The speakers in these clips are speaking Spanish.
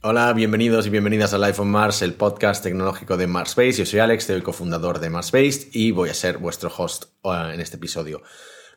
Hola, bienvenidos y bienvenidas a Life on Mars, el podcast tecnológico de Marspace. Yo soy Alex, soy el cofundador de Marspace y voy a ser vuestro host uh, en este episodio.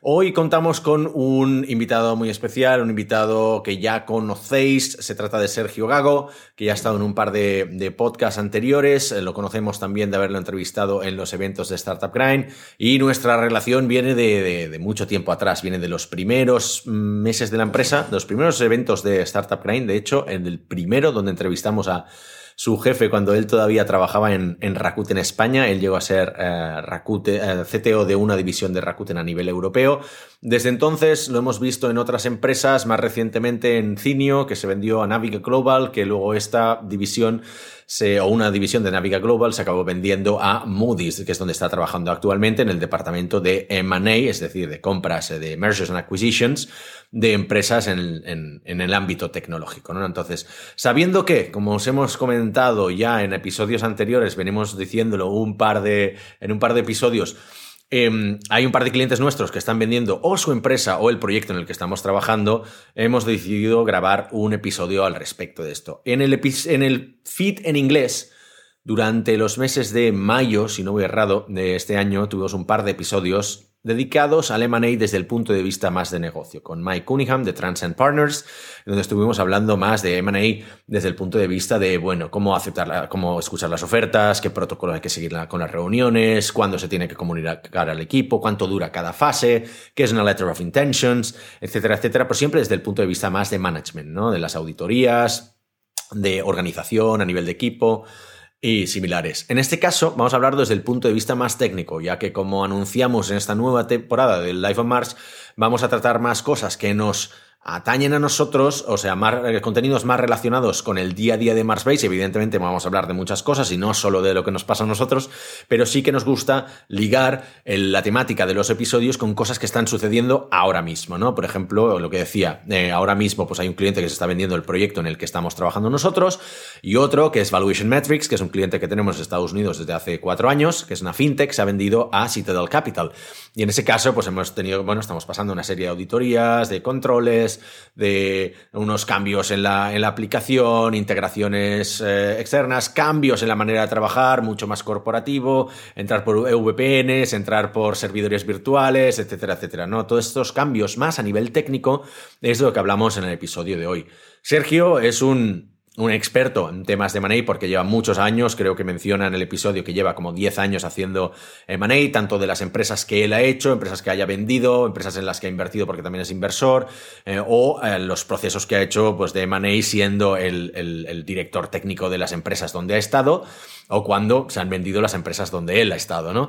Hoy contamos con un invitado muy especial, un invitado que ya conocéis. Se trata de Sergio Gago, que ya ha estado en un par de, podcasts anteriores. Lo conocemos también de haberlo entrevistado en los eventos de Startup Grind. Y nuestra relación viene de, de mucho tiempo atrás, viene de los primeros meses de la empresa, de los primeros eventos de Startup Grind. De hecho, en el primero donde entrevistamos a su jefe cuando él todavía trabajaba en, en Rakuten España. Él llegó a ser eh, Rakuten, eh, CTO de una división de Rakuten a nivel europeo. Desde entonces lo hemos visto en otras empresas, más recientemente en Cinio, que se vendió a Naviga Global, que luego esta división o una división de Naviga Global se acabó vendiendo a Moody's, que es donde está trabajando actualmente en el departamento de M&A, es decir, de compras, eh, de mergers and acquisitions de empresas en, el ámbito tecnológico. ¿no? Entonces, sabiendo que, como os hemos comentado ya en episodios anteriores, venimos diciéndolo un par de, en un par de episodios, Em, hay un par de clientes nuestros que están vendiendo o su empresa o el proyecto en el que estamos trabajando. Hemos decidido grabar un episodio al respecto de esto. En el, en el feed en inglés, durante los meses de mayo, si no voy errado, de este año, tuvimos un par de episodios dedicados al M&A desde el punto de vista más de negocio, con Mike Cunningham de Transcend Partners, donde estuvimos hablando más de M&A desde el punto de vista de, bueno, cómo aceptar, cómo escuchar las ofertas, qué protocolo hay que seguir con las reuniones, cuándo se tiene que comunicar al equipo, cuánto dura cada fase, qué es una letter of intentions, etcétera, etcétera, pero siempre desde el punto de vista más de management, ¿no? De las auditorías, de organización a nivel de equipo, y similares. En este caso, vamos a hablar desde el punto de vista más técnico, ya que como anunciamos en esta nueva temporada del Life on Mars, vamos a tratar más cosas que nos atañen a nosotros, o sea, más, eh, contenidos más relacionados con el día a día de Marsbase. Evidentemente vamos a hablar de muchas cosas y no solo de lo que nos pasa a nosotros, pero sí que nos gusta ligar la temática de los episodios con cosas que están sucediendo ahora mismo, ¿no? Por ejemplo, lo que decía, eh, ahora mismo pues hay un cliente que se está vendiendo el proyecto en el que estamos trabajando nosotros y otro que es Valuation Metrics, que es un cliente que tenemos en Estados Unidos desde hace cuatro años, que es una fintech, se ha vendido a Citadel Capital. Y en ese caso, pues hemos tenido, bueno, estamos pasando una serie de auditorías, de controles, de unos cambios en la, en la aplicación, integraciones eh, externas, cambios en la manera de trabajar, mucho más corporativo, entrar por VPNs, entrar por servidores virtuales, etcétera, etcétera. ¿no? Todos estos cambios más a nivel técnico es de lo que hablamos en el episodio de hoy. Sergio es un un experto en temas de M&A porque lleva muchos años, creo que menciona en el episodio que lleva como 10 años haciendo M&A, tanto de las empresas que él ha hecho, empresas que haya vendido, empresas en las que ha invertido porque también es inversor, eh, o eh, los procesos que ha hecho pues, de M&A siendo el, el director técnico de las empresas donde ha estado, o cuando se han vendido las empresas donde él ha estado, ¿no?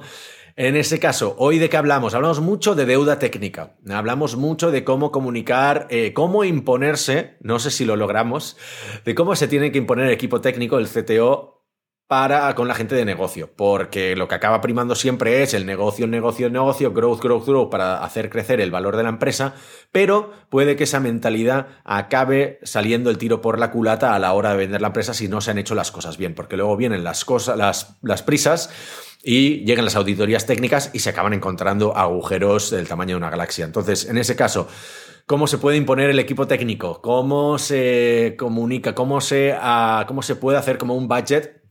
En ese caso, hoy de qué hablamos? Hablamos mucho de deuda técnica, hablamos mucho de cómo comunicar, eh, cómo imponerse, no sé si lo logramos, de cómo se tiene que imponer el equipo técnico, el CTO, para con la gente de negocio, porque lo que acaba primando siempre es el negocio, el negocio, el negocio, growth, growth, growth, para hacer crecer el valor de la empresa, pero puede que esa mentalidad acabe saliendo el tiro por la culata a la hora de vender la empresa si no se han hecho las cosas bien, porque luego vienen las cosas, las, las prisas y llegan las auditorías técnicas y se acaban encontrando agujeros del tamaño de una galaxia. Entonces, en ese caso, ¿cómo se puede imponer el equipo técnico? ¿Cómo se comunica? ¿Cómo se, ah, cómo se puede hacer como un budget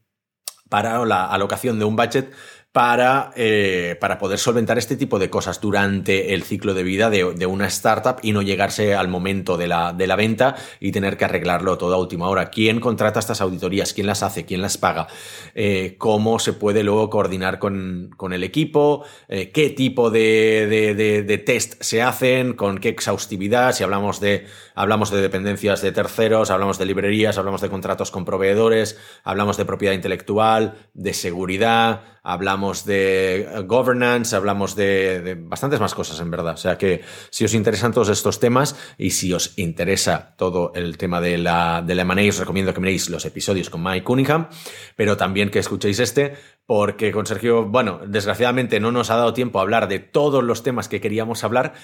para la alocación de un budget para, eh, para poder solventar este tipo de cosas durante el ciclo de vida de, una startup y no llegarse al momento de la, de la, venta y tener que arreglarlo todo a última hora. ¿Quién contrata estas auditorías? ¿Quién las hace? ¿Quién las paga? Eh, ¿Cómo se puede luego coordinar con, con el equipo? Eh, ¿Qué tipo de, de, de, test se hacen? ¿Con qué exhaustividad? Si hablamos de, hablamos de dependencias de terceros, hablamos de librerías, hablamos de contratos con proveedores, hablamos de propiedad intelectual, de seguridad, hablamos de governance, hablamos de, bastantes más cosas, en verdad. O sea que si os interesan todos estos temas y si os interesa todo el tema de la, de la M&A, os recomiendo que miréis los episodios con Mike Cunningham, pero también que escuchéis este, porque con Sergio, bueno, desgraciadamente no nos ha dado tiempo a hablar de todos los temas que queríamos hablar,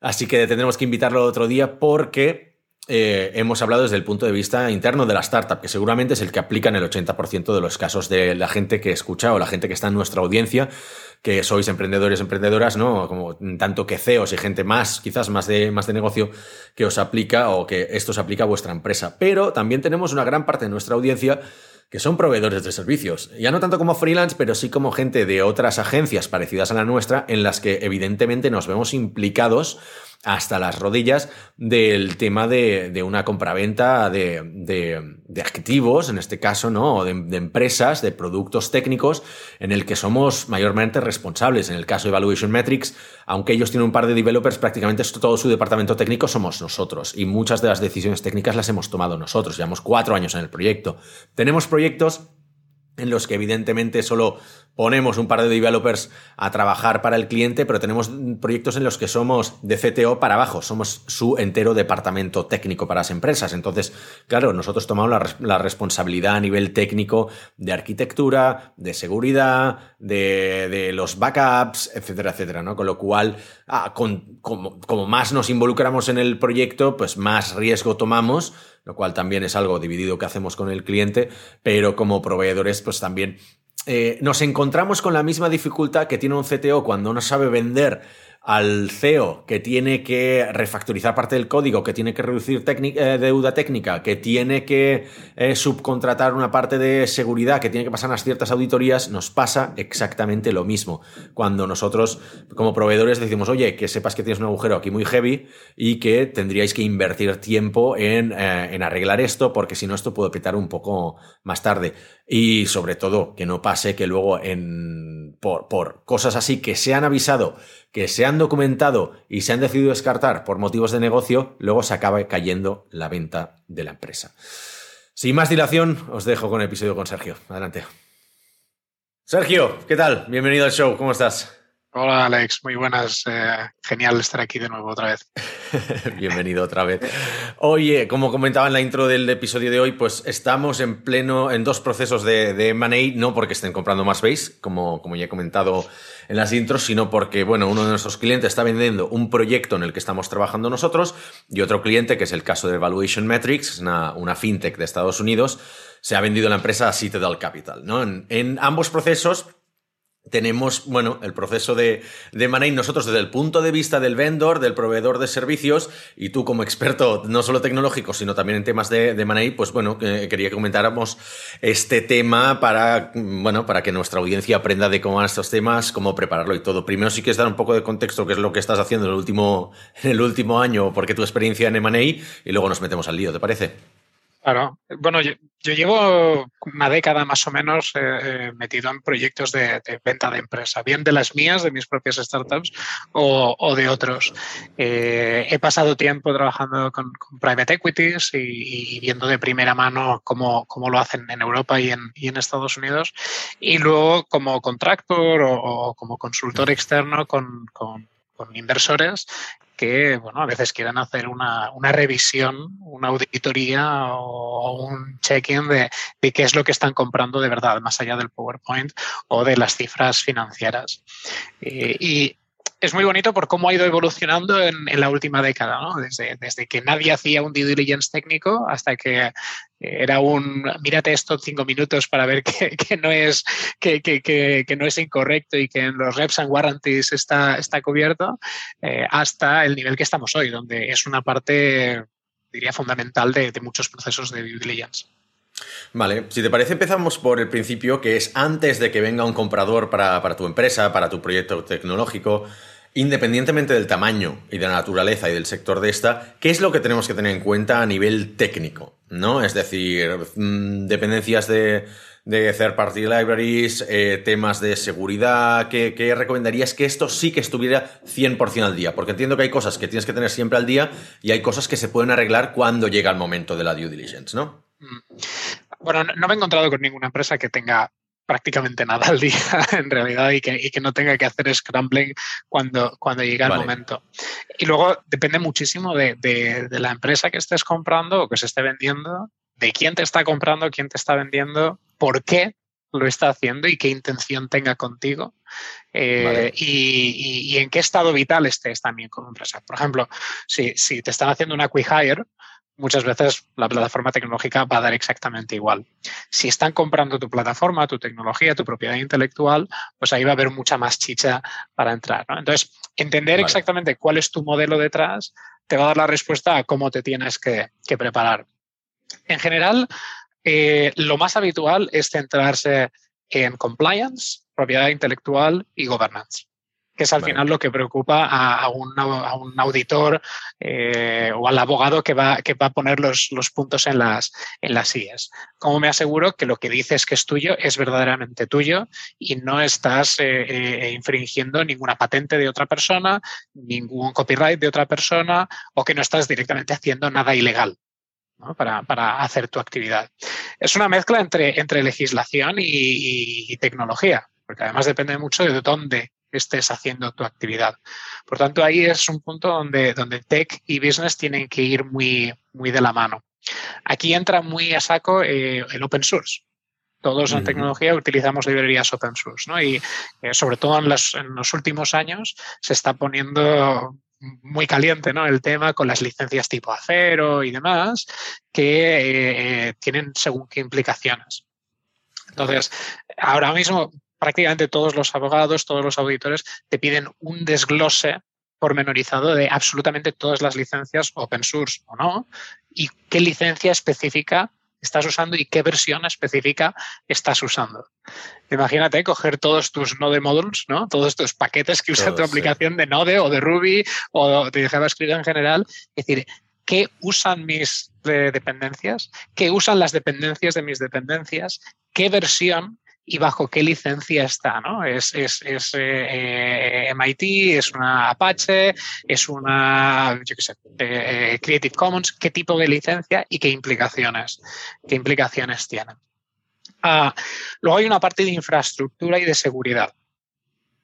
así que tendremos que invitarlo otro día porque eh, hemos hablado desde el punto de vista interno de la startup, que seguramente es el que aplica en el 80% de los casos de la gente que escucha o la gente que está en nuestra audiencia, que sois emprendedores, emprendedoras, ¿no? Como tanto que CEOs y gente más, quizás más de, más de negocio, que os aplica o que esto se aplica a vuestra empresa. Pero también tenemos una gran parte de nuestra audiencia que son proveedores de servicios. Ya no tanto como freelance, pero sí como gente de otras agencias parecidas a la nuestra, en las que evidentemente nos vemos implicados hasta las rodillas del tema de, una compraventa de, de, activos, en este caso, ¿no? O de, empresas, de productos técnicos, en el que somos mayormente responsables. En el caso de Evaluation Metrics, aunque ellos tienen un par de developers, prácticamente todo su departamento técnico somos nosotros. Y muchas de las decisiones técnicas las hemos tomado nosotros. Llevamos cuatro años en el proyecto. Tenemos proyectos en los que evidentemente solo ponemos un par de developers a trabajar para el cliente, pero tenemos proyectos en los que somos de CTO para abajo, somos su entero departamento técnico para las empresas. Entonces, claro, nosotros tomamos la, responsabilidad a nivel técnico de arquitectura, de seguridad, de, los backups, etcétera, etcétera, ¿no? Con lo cual, ah, como, más nos involucramos en el proyecto, pues más riesgo tomamos lo cual también es algo dividido que hacemos con el cliente, pero como proveedores, pues también eh, nos encontramos con la misma dificultad que tiene un CTO cuando no sabe vender al CEO que tiene que refactorizar parte del código, que tiene que reducir eh, deuda técnica, que tiene que eh, subcontratar una parte de seguridad, que tiene que pasar unas ciertas auditorías, nos pasa exactamente lo mismo. Cuando nosotros como proveedores decimos, oye, que sepas que tienes un agujero aquí muy heavy y que tendríais que invertir tiempo en, eh, en arreglar esto, porque si no esto puede petar un poco más tarde. Y sobre todo, que no pase que luego por, por cosas así que se han avisado que se han documentado y se han decidido descartar por motivos de negocio, luego se acaba cayendo la venta de la empresa. Sin más dilación, os dejo con el episodio con Sergio. Adelante. Sergio, ¿qué tal? Bienvenido al show, ¿cómo estás? Hola Alex, muy buenas. Eh, genial estar aquí de nuevo otra vez. Bienvenido otra vez. Oye, como comentaba en la intro del episodio de hoy, pues estamos en pleno, en dos procesos de, de M&A, no porque estén comprando más base, como, como ya he comentado en las intros, sino porque, bueno, uno de nuestros clientes está vendiendo un proyecto en el que estamos trabajando nosotros y otro cliente, que es el caso de Valuation Metrics, una, una fintech de Estados Unidos, se ha vendido la empresa a Citadel Capital. ¿no? en ambos procesos tenemos, bueno, el proceso de, de nosotros desde el punto de vista del vendor, del proveedor de servicios, y tú como experto no solo tecnológico, sino también en temas de, de pues bueno, quería que comentáramos este tema para, bueno, para que nuestra audiencia aprenda de cómo van estos temas, cómo prepararlo y todo. Primero sí que es dar un poco de contexto, qué es lo que estás haciendo en el último, el último año, porque tu experiencia en M&A, y luego nos metemos al lío, ¿te parece? Claro. Bueno, yo, llevo una década más o menos eh, eh, metido en proyectos de, venta de empresa, bien de las mías, de mis propias startups o, de otros. Eh, he pasado tiempo trabajando con, private equities y, viendo de primera mano cómo, cómo, lo hacen en Europa y en, y en, Estados Unidos. Y luego como contractor o, como consultor externo con, con con inversores que bueno, a veces quieran hacer una, revisión, una auditoría o un check-in de, qué es lo que están comprando de verdad, más allá del PowerPoint o de las cifras financieras. Eh, y, es muy bonito por cómo ha ido evolucionando en, la última década, ¿no? desde, desde, que nadie hacía un due diligence técnico hasta que era un mírate esto cinco minutos para ver que, no, es, que, no es incorrecto y que en los reps and warranties está, está cubierto, eh, hasta el nivel que estamos hoy, donde es una parte, diría, fundamental de, de muchos procesos de due diligence. Vale, si te parece empezamos por el principio, que es antes de que venga un comprador para, para tu empresa, para tu proyecto tecnológico, Independientemente del tamaño y de la naturaleza y del sector de esta, ¿qué es lo que tenemos que tener en cuenta a nivel técnico? ¿No? Es decir, mm, dependencias de, de third party libraries, eh, temas de seguridad, ¿qué, ¿qué, recomendarías que esto sí que estuviera 100% al día? Porque entiendo que hay cosas que tienes que tener siempre al día y hay cosas que se pueden arreglar cuando llega el momento de la due diligence, ¿no? Mm. Bueno, no me he encontrado con ninguna empresa que tenga prácticamente nada al día en realidad y que, que no tenga que hacer scrambling cuando, cuando llega el momento. Y luego depende muchísimo de, de, de, la empresa que estés comprando o que se esté vendiendo, de quién te está comprando, quién te está vendiendo, por qué lo está haciendo y qué intención tenga contigo eh, y, y, en qué estado vital estés también como empresa. Por ejemplo, si, si te están haciendo una quick hire, muchas veces la plataforma tecnológica va a dar exactamente igual. Si están comprando tu plataforma, tu tecnología, tu propiedad intelectual, pues ahí va a haber mucha más chicha para entrar. ¿no? Entonces, entender vale. exactamente cuál es tu modelo detrás te va a dar la respuesta a cómo te tienes que, que preparar. En general, eh, lo más habitual es centrarse en compliance, propiedad intelectual y governance que es al vale. final lo que preocupa a, a, un, a un, auditor eh, o al abogado que va, que va a poner los, los, puntos en las, en las IES. ¿Cómo me aseguro que lo que dices que es tuyo es verdaderamente tuyo y no estás eh, eh, infringiendo ninguna patente de otra persona, ningún copyright de otra persona o que no estás directamente haciendo nada ilegal? ¿no? Para, para, hacer tu actividad. Es una mezcla entre, entre legislación y, y, y tecnología, porque además depende mucho de dónde estés haciendo tu actividad. Por tanto, ahí es un punto donde, donde tech y business tienen que ir muy, muy de la mano. Aquí entra muy a saco eh, el open source. Todos en uh -huh. tecnología utilizamos librerías open source, ¿no? Y eh, sobre todo en, las, en, los últimos años se está poniendo muy caliente, ¿no? El tema con las licencias tipo acero y demás, que eh, tienen según qué implicaciones. Entonces, ahora mismo prácticamente todos los abogados, todos los auditores te piden un desglose pormenorizado de absolutamente todas las licencias open source o no, y qué licencia específica estás usando y qué versión específica estás usando. Imagínate coger todos tus Node modules, ¿no? Todos tus paquetes que usa tu aplicación sí. de Node o de Ruby o de JavaScript en general. Es decir, ¿qué usan mis eh, dependencias? ¿Qué usan las dependencias de mis dependencias? ¿Qué versión y bajo qué licencia está, ¿no? Es, es, es eh, MIT, es una Apache, es una, eh, Creative Commons, qué tipo de licencia y qué implicaciones, qué implicaciones tienen. Ah, luego hay una parte de infraestructura y de seguridad.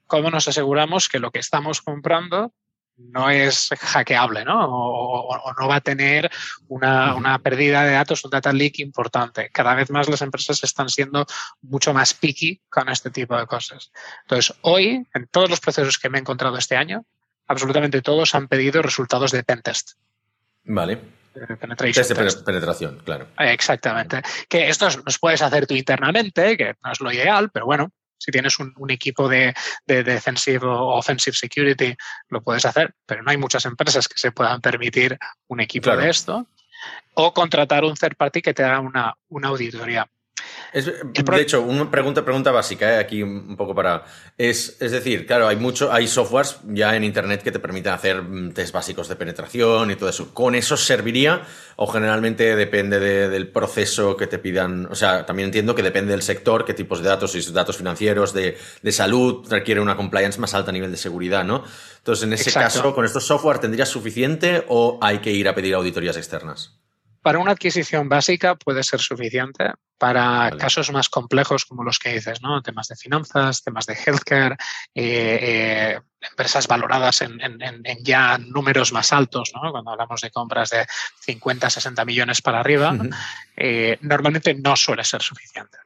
¿Cómo nos aseguramos que lo que estamos comprando no es hackeable, ¿no? O, o, no va a tener una, una, pérdida de datos, un data leak importante. Cada vez más las empresas están siendo mucho más picky con este tipo de cosas. Entonces, hoy, en todos los procesos que me he encontrado este año, absolutamente todos han pedido resultados de pentest. Vale. Penetration test de penetración, claro. Exactamente. Que esto los puedes hacer tú internamente, que no es lo ideal, pero bueno, si tienes un, un equipo de, de, defensive o offensive security, lo puedes hacer, pero no hay muchas empresas que se puedan permitir un equipo claro. de esto. O contratar un third party que te haga una, una auditoría. Es, de hecho, una pregunta, pregunta básica, ¿eh? aquí un poco para. Es, es decir, claro, hay mucho, hay softwares ya en internet que te permiten hacer mm, test básicos de penetración y todo eso. ¿Con eso serviría? O generalmente depende de, del proceso que te pidan. O sea, también entiendo que depende del sector, qué tipos de datos, si datos financieros, de, de salud, requiere una compliance más alta a nivel de seguridad, ¿no? Entonces, en ese Exacto. caso, ¿con estos software tendrías suficiente o hay que ir a pedir auditorías externas? Para una adquisición básica puede ser suficiente. Para vale. casos más complejos como los que dices, ¿no? Temas de finanzas, temas de healthcare, eh, eh, empresas valoradas en, en, en, ya números más altos, ¿no? Cuando hablamos de compras de 50, 60 millones para arriba, uh -huh. eh, normalmente no suele ser suficiente.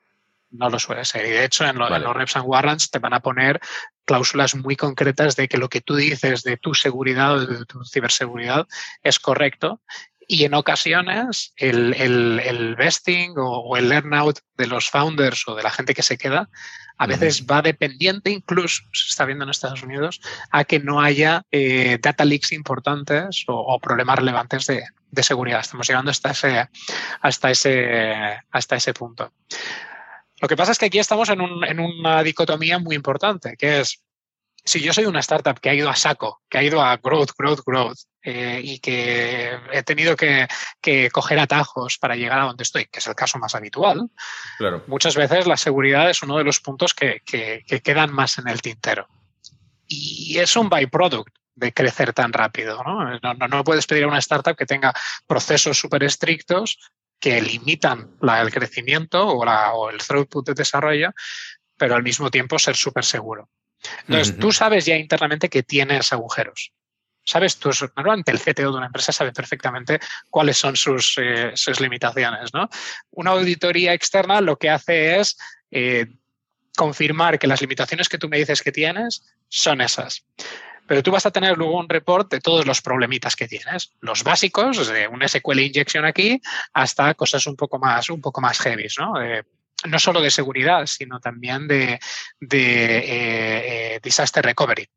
No lo suele ser. Y de hecho, en, lo, vale. en los reps and warrants te van a poner cláusulas muy concretas de que lo que tú dices de tu seguridad o de tu ciberseguridad es correcto y en ocasiones el, el, el vesting o, o, el earnout de los founders o de la gente que se queda a veces va dependiente, incluso se está viendo en Estados Unidos, a que no haya eh, data leaks importantes o, o problemas relevantes de, de, seguridad. Estamos llegando hasta ese, hasta ese, hasta ese punto. Lo que pasa es que aquí estamos en, un, en una dicotomía muy importante, que es si yo soy una startup que ha ido a saco, que ha ido a growth, growth, growth, eh, y que he tenido que, que, coger atajos para llegar a donde estoy, que es el caso más habitual, claro. muchas veces la seguridad es uno de los puntos que, que, que quedan más en el tintero. Y es un byproduct de crecer tan rápido. ¿no? No, no, no puedes pedir a una startup que tenga procesos súper estrictos que limitan el crecimiento o, o, el throughput de desarrollo, pero al mismo tiempo ser súper seguro. Entonces, tú sabes ya internamente que tienes agujeros. Sabes, tú, normalmente el CTO de una empresa sabe perfectamente cuáles son sus, eh, sus limitaciones. ¿no? Una auditoría externa lo que hace es eh, confirmar que las limitaciones que tú me dices que tienes son esas. Pero tú vas a tener luego un report de todos los problemitas que tienes, los básicos, desde un SQL injection aquí hasta cosas un poco más, un poco más heavy, ¿no? no solo de seguridad, sino también de, de eh, disaster recovery.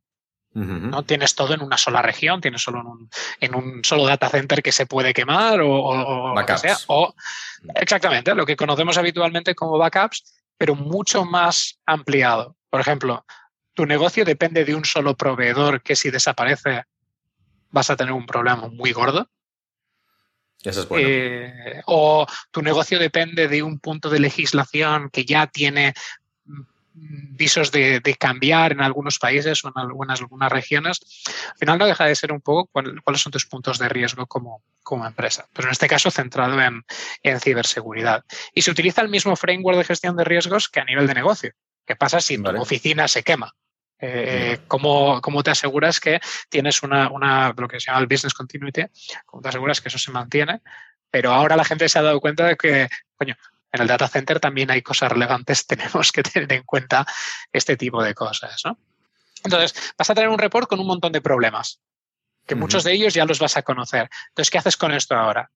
¿No? Tienes todo en una sola región, tienes solo en un, en un solo data center que se puede quemar o, o, o, sea, o exactamente lo que conocemos habitualmente como backups, pero mucho más ampliado. Por ejemplo, tu negocio depende de un solo proveedor que si desaparece vas a tener un problema muy gordo. Eso es bueno. Eh, o tu negocio depende de un punto de legislación que ya tiene visos de, cambiar en algunos países o en algunas, algunas regiones, al final no deja de ser un poco cuáles son tus puntos de riesgo como, como empresa, pero en este caso centrado en, en, ciberseguridad. Y se utiliza el mismo framework de gestión de riesgos que a nivel de negocio. ¿Qué pasa si tu oficina se quema? Eh, ¿cómo, ¿cómo, te aseguras que tienes una, una, lo que se llama el business continuity? ¿Cómo te aseguras que eso se mantiene? Pero ahora la gente se ha dado cuenta de que, coño, en el data center también hay cosas relevantes, tenemos que tener en cuenta este tipo de cosas. ¿no? Entonces, vas a tener un report con un montón de problemas, que muchos de ellos ya los vas a conocer. Entonces, ¿qué haces con esto ahora?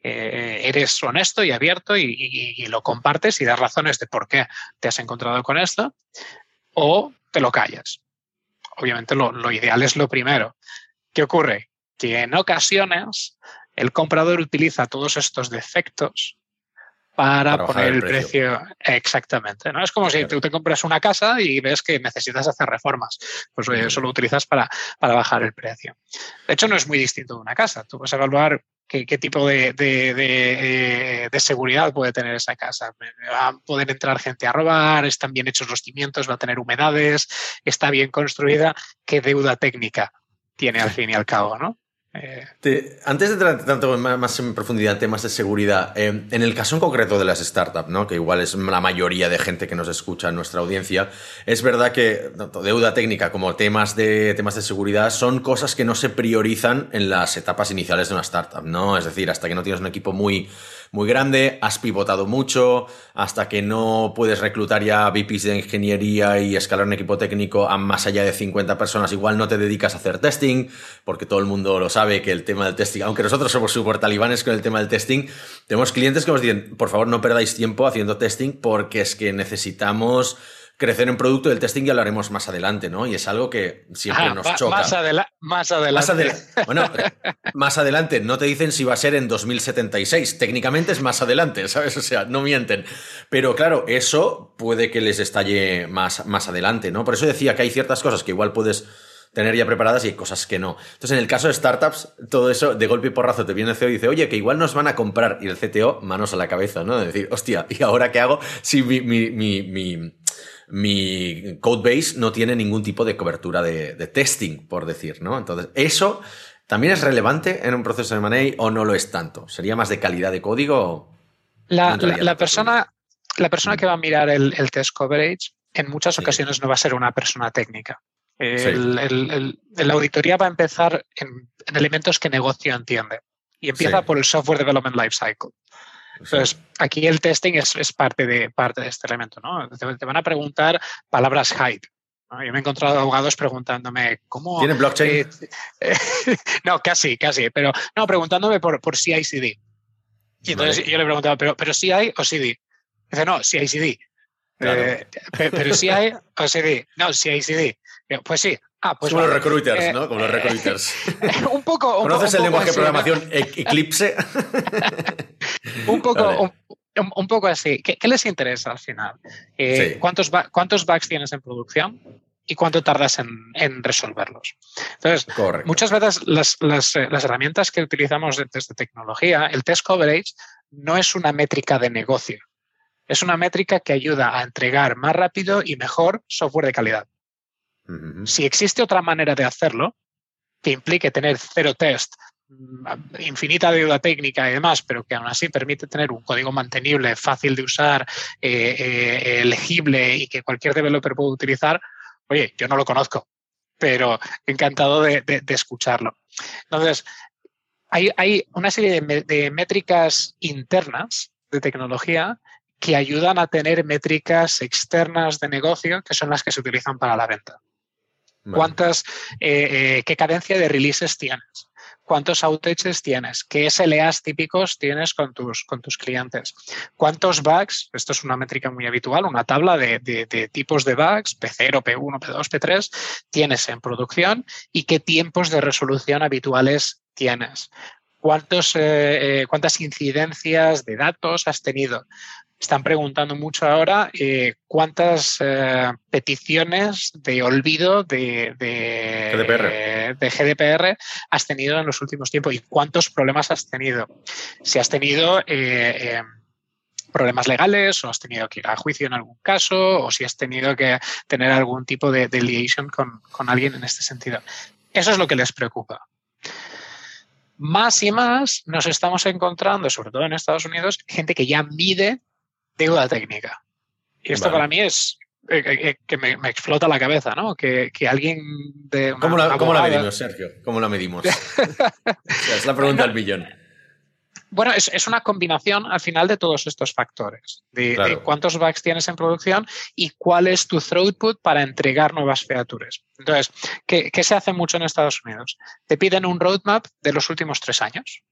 Eh, eres honesto y abierto y, lo compartes y das razones de por qué te has encontrado con esto, o te lo callas. Obviamente lo, lo ideal es lo primero. ¿Qué ocurre? Que en ocasiones el comprador utiliza todos estos defectos para, poner el precio. Exactamente. ¿no? Es como si tú te compras una casa y ves que necesitas hacer reformas. Pues eso lo utilizas para, para, bajar el precio. De hecho, no es muy distinto de una casa. Tú puedes evaluar qué, qué tipo de, de, de, de, seguridad puede tener esa casa. Va a poder entrar gente a robar, están bien hechos los cimientos, va a tener humedades, está bien construida. ¿Qué deuda técnica tiene al fin y al cabo? ¿no? Antes de entrar tanto más, en profundidad en temas de seguridad, eh, en el caso en concreto de las startups, ¿no? que igual es la mayoría de gente que nos escucha en nuestra audiencia, es verdad que tanto deuda técnica como temas de, temas de seguridad son cosas que no se priorizan en las etapas iniciales de una startup. ¿no? Es decir, hasta que no tienes un equipo muy muy grande, has pivotado mucho, hasta que no puedes reclutar ya VPs de ingeniería y escalar un equipo técnico a más allá de 50 personas, igual no te dedicas a hacer testing, porque todo el mundo lo sabe que el tema del testing, aunque nosotros somos súper talibanes con el tema del testing, tenemos clientes que nos dicen, por favor no perdáis tiempo haciendo testing porque es que necesitamos crecer en producto del testing ya lo haremos más adelante, ¿no? Y es algo que siempre ah, nos choca. Más, más adelante. bueno, más adelante. No te dicen si va a ser en 2076. Técnicamente es más adelante, ¿sabes? O sea, no mienten. Pero claro, eso puede que les estalle más, más adelante, ¿no? Por eso decía que hay ciertas cosas que igual puedes tener ya preparadas y cosas que no. Entonces, en el caso de startups, todo eso de golpe y porrazo te viene el CEO y dice, oye, que igual nos van a comprar. Y el CTO, manos a la cabeza, ¿no? De decir, hostia, ¿y ahora qué hago si mi, mi, mi mi codebase no tiene ningún tipo de cobertura de, testing, por decir, ¿no? Entonces, eso también es relevante en un proceso de money o no lo es tanto. ¿Sería más de calidad de código? La, persona, la persona que va a mirar el, test coverage en muchas ocasiones no va a ser una persona técnica. la auditoría va a empezar en, elementos que negocio entiende y empieza por el software development lifecycle. Entonces, aquí el testing es, parte, de, parte de este elemento, ¿no? Te, van a preguntar palabras hype. Yo me he encontrado abogados preguntándome cómo... ¿Tiene blockchain? Eh, no, casi, casi, pero no, preguntándome por, por CI/CD. Y entonces yo le preguntaba, ¿pero, pero CI o CD? Dice, no, CI/CD. Eh, pero CI o CD. No, CI/CD. Pues sí, Ah, pues Como los recruiters, eh, ¿no? Como los recruiters. un poco. ¿Conoces el lenguaje de programación Eclipse? un poco. Un, poco así. ¿Qué, les interesa al final? Eh, ¿cuántos, ¿Cuántos bugs tienes en producción? y cuánto tardas en, resolverlos. Entonces, muchas veces las, las, eh, las, herramientas que utilizamos desde tecnología, el test coverage, no es una métrica de negocio. Es una métrica que ayuda a entregar más rápido y mejor software de calidad. Si existe otra manera de hacerlo, que implique tener cero test infinita deuda técnica y demás, pero que aún así permite tener un código mantenible, fácil de usar, eh, eh, legible y que cualquier developer puede utilizar, oye, yo no lo conozco, pero encantado de, escucharlo. Entonces, hay, una serie de, métricas internas de tecnología que ayudan a tener métricas externas de negocio que son las que se utilizan para la venta. ¿Cuántas, eh, qué cadencia de releases tienes? cuántos outages tienes, qué SLAs típicos tienes con tus, con tus clientes, cuántos bugs, esto es una métrica muy habitual, una tabla de, tipos de bugs, P0, P1, P2, P3, tienes en producción y qué tiempos de resolución habituales tienes. ¿Cuántos, eh, eh, ¿Cuántas incidencias de datos has tenido? están preguntando mucho ahora eh, cuántas eh, peticiones de olvido de, GDPR. has tenido en los últimos tiempos y cuántos problemas has tenido. Si has tenido problemas legales o has tenido que ir a juicio en algún caso o si has tenido que tener algún tipo de, de liaison con, con alguien en este sentido. Eso es lo que les preocupa. Más y más nos estamos encontrando, sobre todo en Estados Unidos, gente que ya mide deuda técnica. Y esto para mí es eh, eh, eh, que me, explota la cabeza, ¿no? Que, alguien de. ¿Cómo, la, medimos, Sergio? ¿Cómo la medimos? es la pregunta del millón. Bueno, es, una combinación al final de todos estos factores, de, cuántos bugs tienes en producción y cuál es tu throughput para entregar nuevas features. Entonces, ¿qué, ¿qué, se hace mucho en Estados Unidos? Te piden un roadmap de los últimos tres años.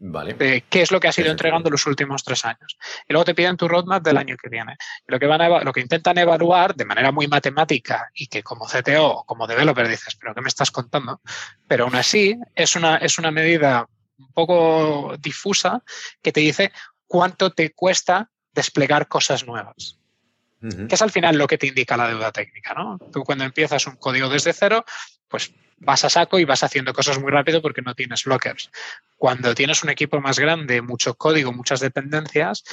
Vale. qué es lo que has ido entregando los últimos tres años. Y luego te piden tu roadmap del año que viene. lo que, van a, lo que intentan evaluar de manera muy matemática y que como CTO o como developer dices, pero ¿qué me estás contando? Pero aún así es una, es una medida un poco difusa que te dice cuánto te cuesta desplegar cosas nuevas. Que es al final lo que te indica la deuda técnica, ¿no? Tú cuando empiezas un código desde cero, pues vas a saco y vas haciendo cosas muy rápido porque no tienes blockers. Cuando tienes un equipo más grande, mucho código, muchas dependencias,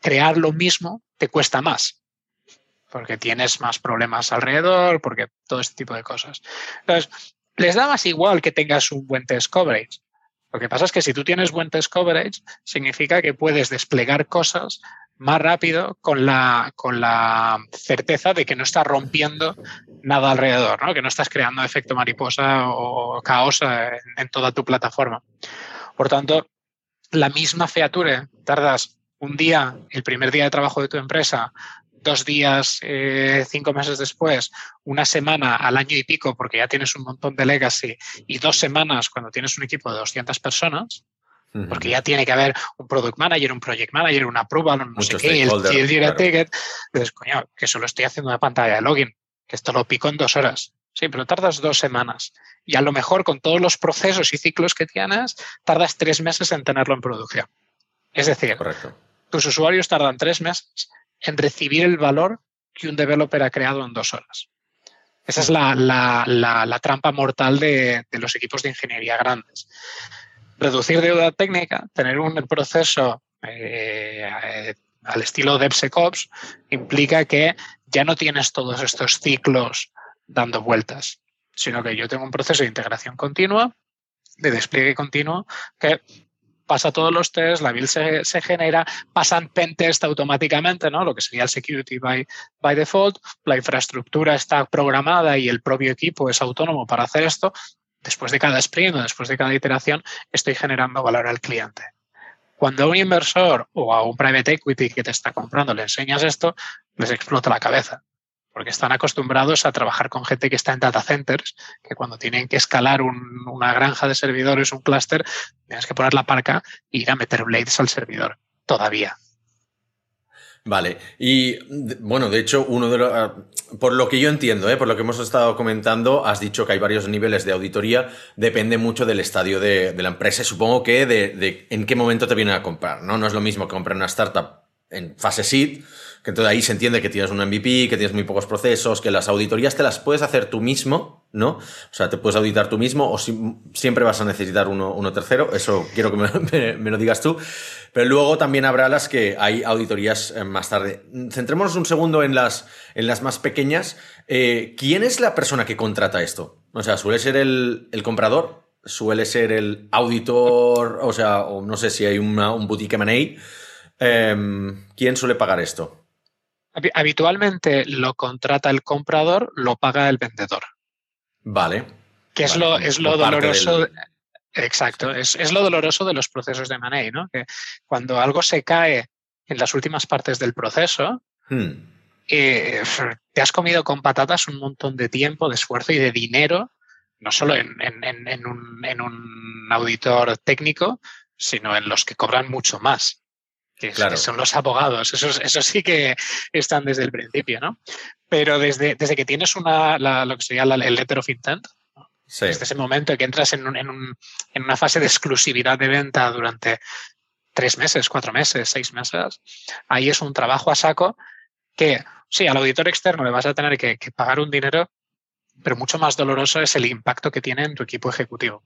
crear lo mismo te cuesta más porque tienes más problemas alrededor, porque todo este tipo de cosas. Entonces, les da más igual que tengas un buen test coverage. Lo que pasa es que si tú tienes buen test coverage, significa que puedes desplegar cosas más rápido con la, con la certeza de que no estás rompiendo nada alrededor, ¿no? que no estás creando efecto mariposa o caos en, toda tu plataforma. Por tanto, la misma feature, tardas un día, el primer día de trabajo de tu empresa, dos días, eh, cinco meses después, una semana al año y pico, porque ya tienes un montón de legacy, y dos semanas cuando tienes un equipo de 200 personas, porque ya tiene que haber un product manager, un project manager, una prueba, no sé qué, el, el direct ticket. Entonces, coño, que solo estoy haciendo una pantalla de login, que esto lo pico en dos horas. Sí, pero tardas dos semanas. Y a lo mejor con todos los procesos y ciclos que tienes, tardas tres meses en tenerlo en producción. Es decir, tus usuarios tardan tres meses en recibir el valor que un developer ha creado en dos horas. Esa es la, trampa mortal de, los equipos de ingeniería grandes reducir deuda técnica, tener un proceso eh, eh, al estilo DevSecOps, implica que ya no tienes todos estos ciclos dando vueltas, sino que yo tengo un proceso de integración continua, de despliegue continuo, que pasa todos los tests, la build se, genera, pasan pentest automáticamente, ¿no? Lo que sería el security by, by default, la infraestructura está programada y el propio equipo es autónomo para hacer esto, después de cada sprint o después de cada iteración, estoy generando valor al cliente. Cuando a un inversor o a un private equity que te está comprando le enseñas esto, les explota la cabeza, porque están acostumbrados a trabajar con gente que está en data centers, que cuando tienen que escalar una granja de servidores, un clúster, tienes que poner la parca e ir a meter blades al servidor, todavía. Vale, y bueno, de hecho, uno de los. Ah, por lo que yo entiendo, ¿eh? por lo que hemos estado comentando, has dicho que hay varios niveles de auditoría, depende mucho del estadio de, la empresa y supongo que de, en qué momento te vienen a comprar, ¿no? No es lo mismo que comprar una startup en fase seed que entonces ahí se entiende que tienes un MVP, que tienes muy pocos procesos, que las auditorías te las puedes hacer tú mismo, ¿no? O sea, te puedes auditar tú mismo o siempre vas a necesitar uno, uno tercero, eso quiero que me, lo digas tú. Pero luego también habrá las que hay auditorías eh, más tarde. Centrémonos un segundo en las, en las más pequeñas. Eh, ¿Quién es la persona que contrata esto? O sea, ¿suele ser el, el comprador? suele ser el auditor, o sea, o no sé si hay un boutique M&A. Em, ¿Quién suele pagar esto? Habitualmente lo contrata el comprador, lo paga el vendedor. Vale. Que es lo, es lo doloroso. Exacto, es, lo doloroso de los procesos de M&A, ¿no? Que cuando algo se cae en las últimas partes del proceso, hmm. eh, te has comido con patatas un montón de tiempo, de esfuerzo y de dinero, no solo en, un, auditor técnico, sino en los que cobran mucho más, que, son los abogados. Eso, sí que están desde el principio, ¿no? Pero desde, desde que tienes una, lo que sería el letter of intent, desde ese momento que entras en, una fase de exclusividad de venta durante tres meses, cuatro meses, seis meses, ahí es un trabajo a saco que, sí, al auditor externo le vas a tener que, pagar un dinero, pero mucho más doloroso es el impacto que tiene en tu equipo ejecutivo.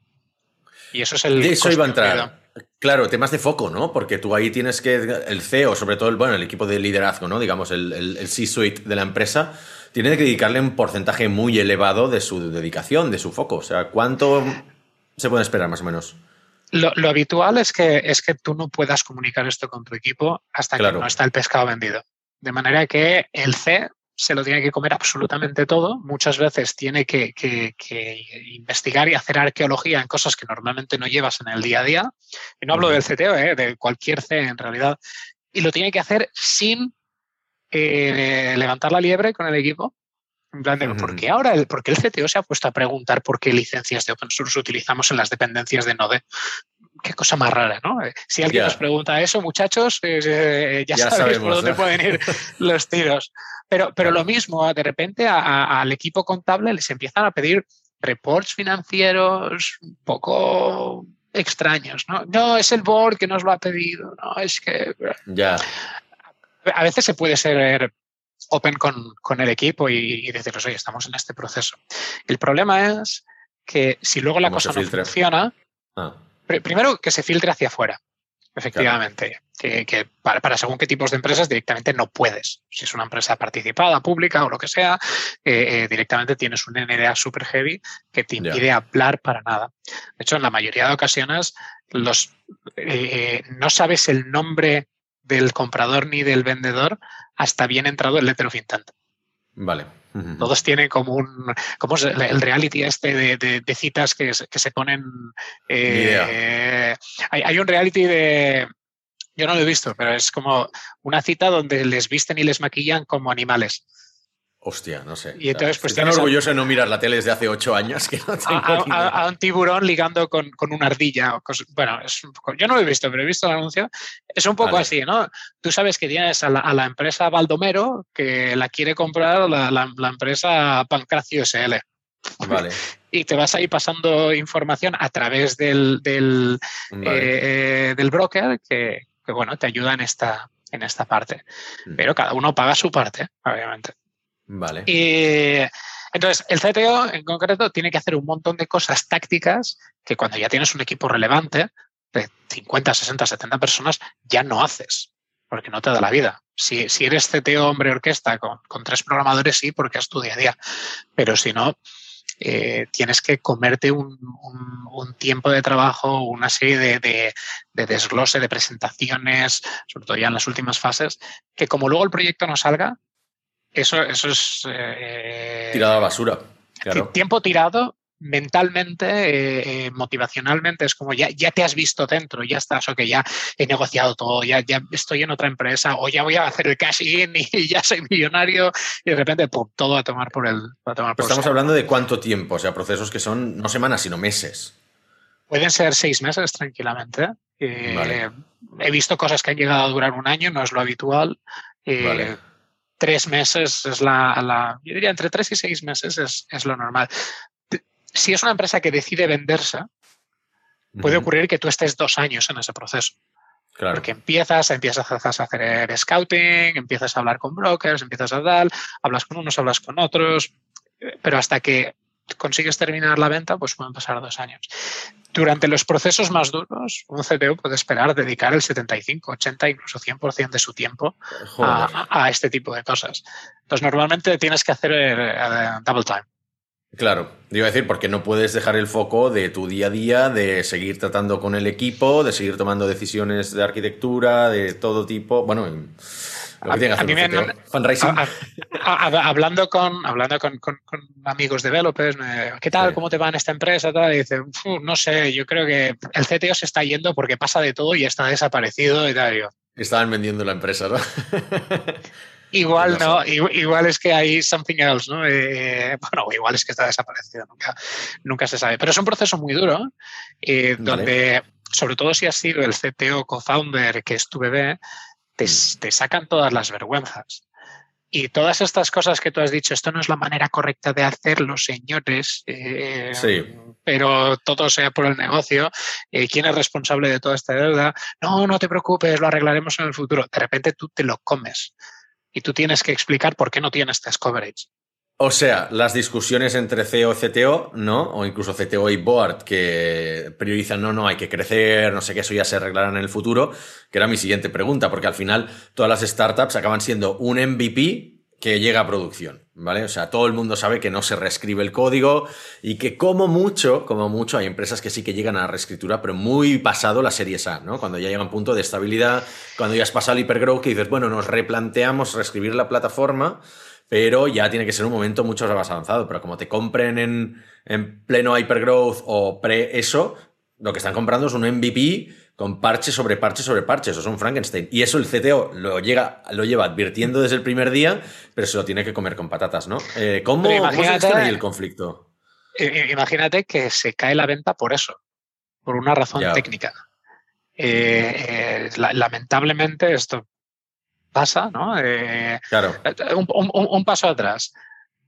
Y eso es el. De eso iba a entrar. Claro, temas de foco, ¿no? Porque tú ahí tienes que. El CEO, sobre todo el, bueno, el equipo de liderazgo, ¿no? Digamos, el, el C-suite de la empresa, tiene que dedicarle un porcentaje muy elevado de su dedicación, de su foco. O sea, ¿cuánto se puede esperar más o menos? Lo, habitual es que, es que tú no puedas comunicar esto con tu equipo hasta que no está el pescado vendido. De manera que el C se lo tiene que comer absolutamente todo. Muchas veces tiene que, investigar y hacer arqueología en cosas que normalmente no llevas en el día a día. Y no hablo del CTO, ¿eh? de cualquier C en realidad. Y lo tiene que hacer sin eh, levantar la liebre con el equipo. En plan de, ¿por qué ahora el, el CTO se ha puesto a preguntar por qué licencias de open source utilizamos en las dependencias de Node? Qué cosa más rara, ¿no? Eh, si alguien nos pregunta eso, muchachos, eh, ya, sabéis por dónde pueden ir los tiros. Pero, pero lo mismo, de repente al equipo contable les empiezan a pedir reports financieros un poco extraños, ¿no? No, es el board que nos lo ha pedido, no, es que... Ya a veces se puede ser open con, el equipo y, decirles, oye, estamos en este proceso. El problema es que si luego la cosa no funciona, ah. primero que se filtre hacia afuera, efectivamente. Que, para, según qué tipos de empresas directamente no puedes. Si es una empresa participada, pública o lo que sea, eh, eh, directamente tienes un NDA super heavy que te impide hablar para nada. De hecho, en la mayoría de ocasiones los, eh, no sabes el nombre del comprador ni del vendedor hasta bien entrado el letter of intent. Vale. Todos tienen como un. como el reality este de, citas que, se ponen. Eh, hay, un reality de. Yo no lo he visto, pero es como una cita donde les visten y les maquillan como animales. Hostia, no sé. Y entonces, pues Estoy tan orgulloso de no mirar la tele desde hace ocho años que no tengo a, un tiburón ligando con, una ardilla. Bueno, yo no lo he visto, pero he visto el anuncio. Es un poco así, ¿no? Tú sabes que tienes a la, empresa Baldomero que la quiere comprar la, empresa Pancracio SL. Vale. y te vas ahí pasando información a través del, del, eh, del broker que, que, bueno, te ayuda en esta, en esta parte. Mm. Pero cada uno paga su parte, obviamente. Vale. Y entonces, el CTO en concreto tiene que hacer un montón de cosas tácticas que cuando ya tienes un equipo relevante de 50, 60, 70 personas, ya no haces, porque no te da la vida. Si, si eres CTO hombre orquesta con, tres programadores, sí, porque es tu día a día. Pero si no, eh, tienes que comerte un, tiempo de trabajo, una serie de, de, de, desglose, de presentaciones, sobre todo ya en las últimas fases, que como luego el proyecto no salga, eso, eso es... Eh, tirado a basura. Tiempo tirado mentalmente, eh, eh, motivacionalmente, es como ya, ya te has visto dentro, ya estás, que ya he negociado todo, ya, ya estoy en otra empresa, o ya voy a hacer el cash in y ya soy millonario, y de repente, todo a tomar por el. Estamos hablando de cuánto tiempo, o sea, procesos que son no semanas, sino meses. Pueden ser seis meses tranquilamente. He visto cosas que han llegado a durar un año, no es lo habitual. Vale tres meses es la, yo diría entre tres y seis meses es, lo normal. Si es una empresa que decide venderse, puede ocurrir que tú estés dos años en ese proceso. Claro. Porque empiezas, empiezas a hacer scouting, empiezas a hablar con brokers, empiezas a dar, hablas con unos, hablas con otros, pero hasta que consigues terminar la venta, pues pueden pasar dos años. Durante los procesos más duros, un CTO puede esperar dedicar el 75, 80, incluso 100% de su tiempo a, este tipo de cosas. Entonces, normalmente tienes que hacer eh, double time. Claro, iba a decir, porque no puedes dejar el foco de tu día a día, de seguir tratando con el equipo, de seguir tomando decisiones de arquitectura, de todo tipo. Bueno, hablando con, hablando con, amigos developers, ¿qué tal? ¿Cómo te va en esta empresa? Tal? Y dice, no sé, yo creo que el CTO se está yendo porque pasa de todo y está desaparecido y tal. Estaban vendiendo la empresa, ¿no? Igual no, igual es que hay something else, ¿no? Eh, bueno, igual es que está desaparecido, nunca, nunca se sabe. Pero es un proceso muy duro, eh, donde, sobre todo si has sido el CTO co-founder, que es tu bebé, te, mm. te, sacan todas las vergüenzas. Y todas estas cosas que tú has dicho, esto no es la manera correcta de hacerlo, señores, eh, sí. pero todo sea por el negocio, ¿quién es responsable de toda esta deuda? No, no te preocupes, lo arreglaremos en el futuro. De repente tú te lo comes y tú tienes que explicar por qué no tienes test coverage. O sea, las discusiones entre CEO y CTO, ¿no? O incluso CTO y board que priorizan, no, no, hay que crecer, no sé qué, eso ya se arreglará en el futuro, que era mi siguiente pregunta, porque al final todas las startups acaban siendo un MVP que llega a producción, ¿vale? O sea, todo el mundo sabe que no se reescribe el código y que como mucho, como mucho, hay empresas que sí que llegan a la reescritura, pero muy pasado la serie A, ¿no? Cuando ya llega un punto de estabilidad, cuando ya has pasado el hipergrowth, que dices, bueno, nos replanteamos reescribir la plataforma, pero ya tiene que ser un momento mucho más avanzado. Pero como te compren en, en pleno hypergrowth o pre eso, lo que están comprando es un MVP con parche sobre parche sobre parche. Eso es un Frankenstein. Y eso el CTO lo, llega, lo lleva advirtiendo desde el primer día, pero se lo tiene que comer con patatas, ¿no? Eh, ¿Cómo, se ahí el conflicto? Imagínate que se cae la venta por eso, por una razón técnica. Eh, eh, lamentablemente esto pasa, ¿no? claro. Un, paso atrás.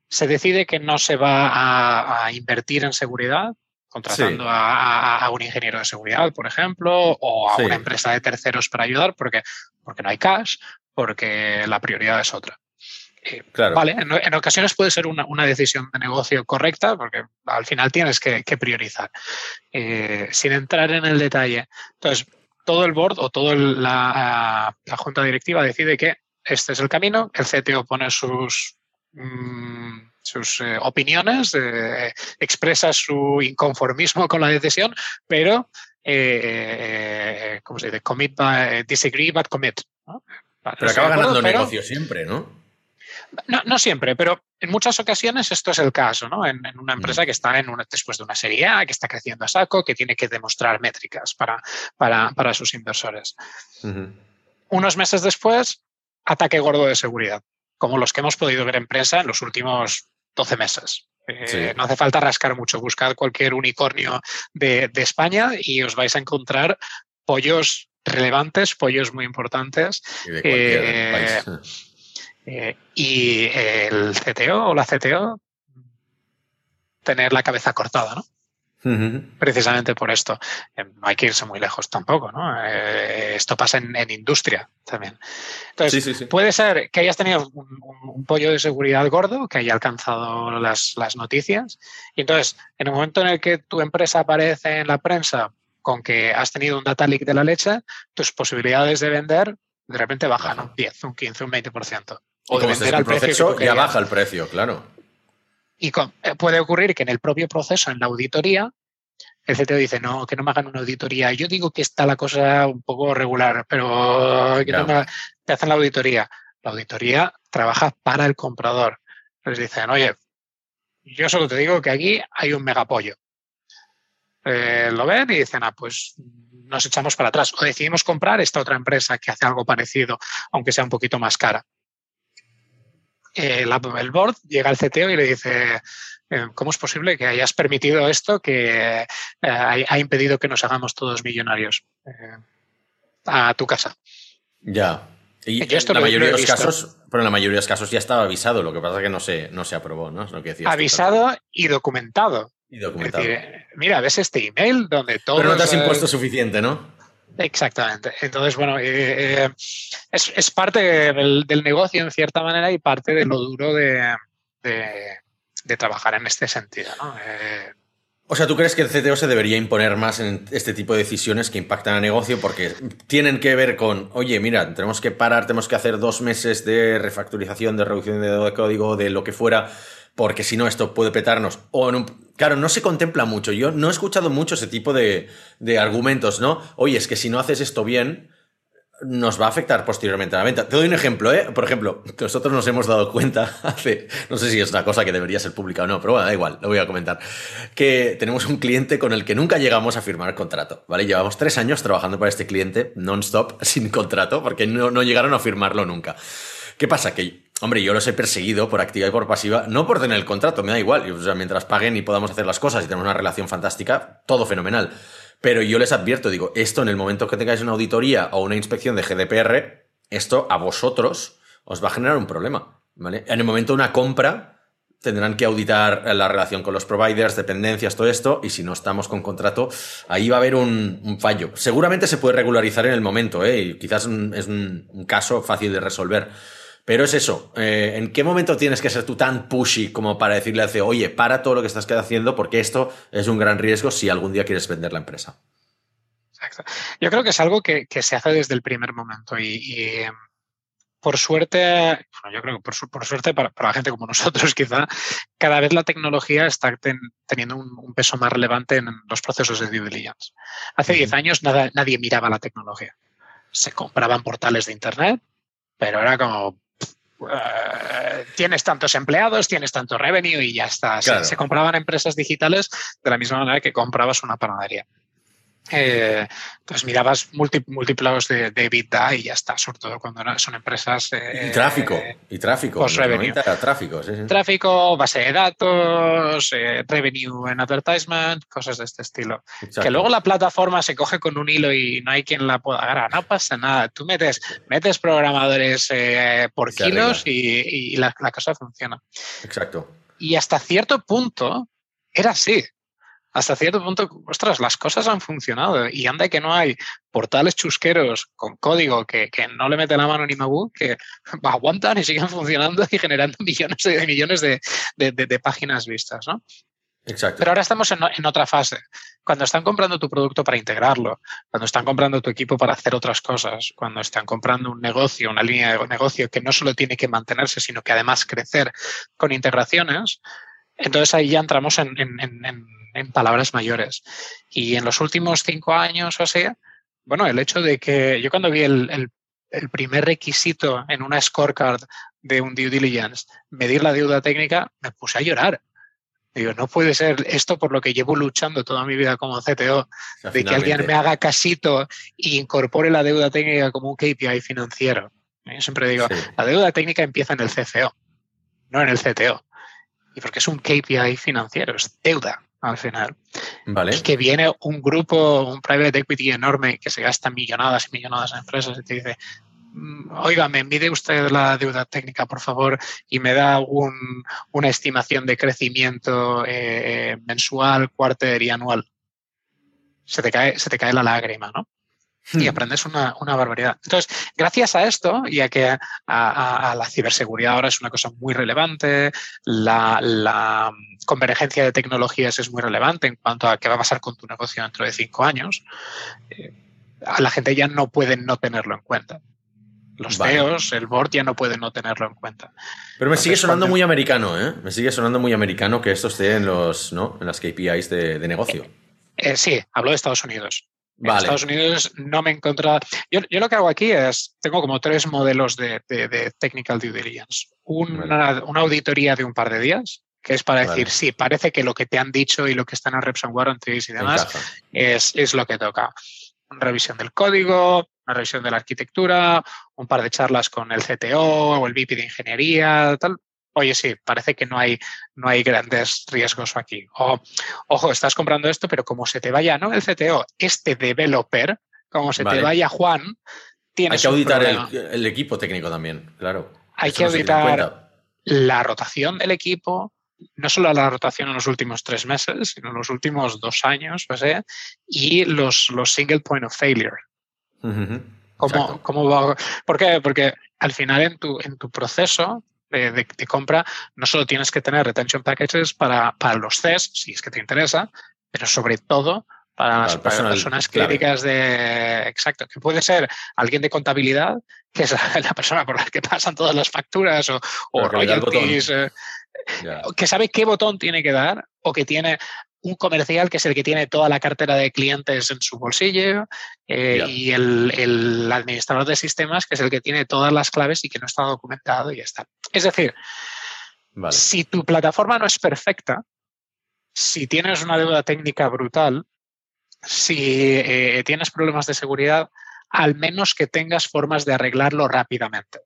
Se decide que no se va a invertir en seguridad contratando a, un ingeniero de seguridad, por ejemplo, o a una empresa de terceros para ayudar, porque, porque no hay cash, porque la prioridad es otra. claro. Vale, en, ocasiones puede ser una, decisión de negocio correcta, porque al final tienes que, priorizar. Eh, sin entrar en el detalle. Entonces, todo el board o toda la, junta directiva decide que este es el camino, el CTO pone sus mm, sus eh, opiniones, eh, expresa su inconformismo con la decisión, pero, eh, ¿cómo se dice? Commit by, disagree but commit. Pero acaba ganando el negocio siempre, ¿no? ¿No? siempre, pero en muchas ocasiones esto es el caso, ¿no? En, una empresa mm. que está en una, después de una serie A, que está creciendo a saco, que tiene que demostrar métricas para, para, sus inversores. Unos meses después, ataque gordo de seguridad, como los que hemos podido ver en prensa en los últimos 12 meses. Eh, no hace falta rascar mucho, buscad cualquier unicornio de, España y os vais a encontrar pollos relevantes, pollos muy importantes. Y, eh, eh, y el CTO o la CTO tener la cabeza cortada, ¿no? Precisamente por esto. Eh, no hay que irse muy lejos tampoco, ¿no? Eh, esto pasa en, industria también. Entonces, puede ser que hayas tenido un, pollo de seguridad gordo que haya alcanzado las, noticias. Y entonces, en el momento en el que tu empresa aparece en la prensa con que has tenido un data leak de la leche, tus posibilidades de vender de repente bajan un 10, un 15, un 20%. O de vender al precio. ya baja el precio, claro. Y eh, puede ocurrir que en el propio proceso, en la auditoría, el CTO dice, no, que no me hagan una auditoría. Yo digo que está la cosa un poco regular, pero que no me, te hacen la auditoría. La auditoría trabaja para el comprador. Les dicen, oye, yo solo te digo que aquí hay un megapollo. Eh, lo ven y dicen, ah, pues nos echamos para atrás. O decidimos comprar esta otra empresa que hace algo parecido, aunque sea un poquito más cara. Eh, el board llega al CTO y le dice, eh, ¿cómo es posible que hayas permitido esto que eh, ha, impedido que nos hagamos todos millonarios a tu casa? Ya. Y en la mayoría de los casos, pero en la mayoría de los casos ya estaba avisado, lo que pasa es que no se, no se aprobó, ¿no? que avisado y documentado. Y documentado. mira, ves este email donde todo. Pero no te has impuesto suficiente, ¿no? Exactamente. Entonces, bueno, eh, eh, es, parte del, negocio en cierta manera y parte de lo duro de, trabajar en este sentido. ¿no? Eh, O sea, ¿tú crees que el CTO se debería imponer más en este tipo de decisiones que impactan al negocio? Porque tienen que ver con, oye, mira, tenemos que parar, tenemos que hacer dos meses de refactorización, de reducción de código, de lo que fuera, porque si no esto puede petarnos. O claro, no se contempla mucho. Yo no he escuchado mucho ese tipo de, de argumentos, ¿no? Oye, es que si no haces esto bien, nos va a afectar posteriormente a la venta. Te doy un ejemplo, ¿eh? Por ejemplo, nosotros nos hemos dado cuenta hace, no sé si es una cosa que debería ser pública o no, pero bueno, da igual, lo voy a comentar, que tenemos un cliente con el que nunca llegamos a firmar contrato, ¿vale? Llevamos tres años trabajando para este cliente non-stop, sin contrato, porque no, no llegaron a firmarlo nunca. ¿Qué pasa? Que, hombre, yo los he perseguido por activa y por pasiva, no por tener el contrato, me da igual, o sea, mientras paguen y podamos hacer las cosas y tenemos una relación fantástica, todo fenomenal pero yo les advierto, digo, esto en el momento que tengáis una auditoría o una inspección de GDPR, esto a vosotros os va a generar un problema. ¿vale? En el momento de una compra, tendrán que auditar la relación con los providers, dependencias, todo esto, y si no estamos con contrato, ahí va a haber un, fallo. Seguramente se puede regularizar en el momento, ¿eh? y quizás es un, caso fácil de resolver. Pero es eso, eh, ¿en qué momento tienes que ser tú tan pushy como para decirle al CEO, oye, para todo lo que estás haciendo porque esto es un gran riesgo si algún día quieres vender la empresa? Exacto. Yo creo que es algo que, se hace desde el primer momento y, em, por suerte, yo creo que por, suerte para, la gente como nosotros quizá, cada vez la tecnología está teniendo un, peso más relevante en los procesos de due diligence. Hace 10 años nadie miraba la tecnología. Se compraban portales de Internet, pero era como, eh, tienes tantos empleados, tienes tanto revenue y ya está. Se, compraban empresas digitales de la misma manera que comprabas una panadería. Eh, entonces mirabas múltiplos de, de EBITDA y ya está, sobre todo cuando son empresas. y tráfico, y tráfico. Tráfico, tráfico, base de datos, eh, revenue en advertisement, cosas de este estilo. Que luego la plataforma se coge con un hilo y no hay quien la pueda agarrar. No pasa nada. Tú metes, metes programadores eh, por kilos y, la cosa funciona. Exacto. Y hasta cierto punto era así hasta cierto punto, ostras, las cosas han funcionado y anda que no hay portales chusqueros con código que, no le mete la mano ni Mabu que aguantan y siguen funcionando y generando millones de millones de, páginas vistas, ¿no? Exacto. Pero ahora estamos en, en, otra fase. Cuando están comprando tu producto para integrarlo, cuando están comprando tu equipo para hacer otras cosas, cuando están comprando un negocio, una línea de negocio que no solo tiene que mantenerse, sino que además crecer con integraciones, entonces ahí ya entramos en, en, palabras mayores. Y en los últimos cinco años o así, bueno, el hecho de que yo cuando vi el, el, primer requisito en una scorecard de un due diligence, medir la deuda técnica, me puse a llorar. Digo, no puede ser esto por lo que llevo luchando toda mi vida como CTO, de que alguien me haga casito e incorpore la deuda técnica como un KPI financiero. Yo siempre digo, la deuda técnica empieza en el CFO, no en el CTO porque es un KPI financiero, es deuda al final. Vale. Y que viene un grupo, un private equity enorme que se gasta millonadas y millonadas en empresas y te dice, mm, oiga, me mide usted la deuda técnica, por favor, y me da una estimación de crecimiento eh, mensual, cuarter y anual. Se te, cae, se te cae la lágrima, ¿no? Y hmm. aprendes una, barbaridad. Entonces, gracias a esto y a que a, la ciberseguridad ahora es una cosa muy relevante, la, convergencia de tecnologías es muy relevante en cuanto a qué va a pasar con tu negocio dentro de cinco años, eh, a la gente ya no puede no tenerlo en cuenta. Los CEOs, el board ya no puede no tenerlo en cuenta. Pero me sigue sonando muy americano, ¿eh? Me sigue sonando muy americano que esto esté en, los, ¿no? en las KPIs de, negocio. Eh, sí, hablo de Estados Unidos. En Estados Unidos no me he encontrado. Yo, lo que hago aquí es, tengo como tres modelos de, technical due diligence. Una, auditoría de un par de días, que es para decir, sí, parece que lo que te han dicho y lo que está en Reps and Warranties y demás es, es, lo que toca. Una revisión del código, una revisión de la arquitectura, un par de charlas con el CTO o el VP de ingeniería, tal oye, sí, parece que no hay, no hay grandes riesgos aquí. O, ojo, estás comprando esto, pero como se te vaya, no el CTO, este developer, como se te vaya Juan, tienes. Hay que auditar el, equipo técnico también, claro. Hay que auditar la rotación del equipo, no solo la rotación en los últimos tres meses, sino en los últimos dos años, o sea, y los, los single point of failure. ¿Cómo, va? ¿Por qué? Porque al final en tu, en tu proceso de, compra, no solo tienes que tener retention packages para, para los CES, si es que te interesa, pero sobre todo para las, personas críticas de. Exacto, que puede ser alguien de contabilidad, que es la persona por la que pasan todas las facturas o, o royalties, eh, que sabe qué botón tiene que dar o que tiene un comercial que es el que tiene toda la cartera de clientes en su bolsillo eh, y el, administrador de sistemas que es el que tiene todas las claves y que no está documentado y ya está. Es decir, si tu plataforma no es perfecta, si tienes una deuda técnica brutal, si eh, tienes problemas de seguridad, al menos que tengas formas de arreglarlo rápidamente.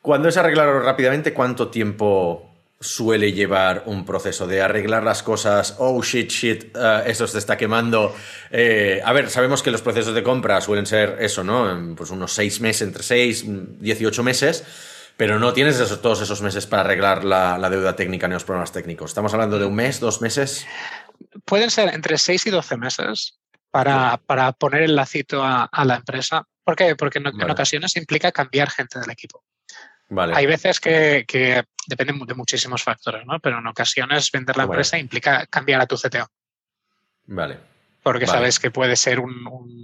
Cuando es arreglarlo rápidamente, ¿cuánto tiempo suele llevar un proceso de arreglar las cosas, oh shit, shit, uh, eso se está quemando. Eh, a ver, sabemos que los procesos de compra suelen ser eso, ¿no? Pues unos seis meses, entre seis, 18 meses, pero no tienes todos esos meses para arreglar la, deuda técnica ni los problemas técnicos. ¿Estamos hablando de un mes, dos meses? Pueden ser entre seis y 12 meses para, para poner el lacito a, la empresa. ¿Por qué? Porque en ocasiones implica cambiar gente del equipo. Hay veces que, que dependen de muchísimos factores, ¿no? Pero en ocasiones vender la empresa implica cambiar a tu CTO. Vale. Porque sabes que puede ser un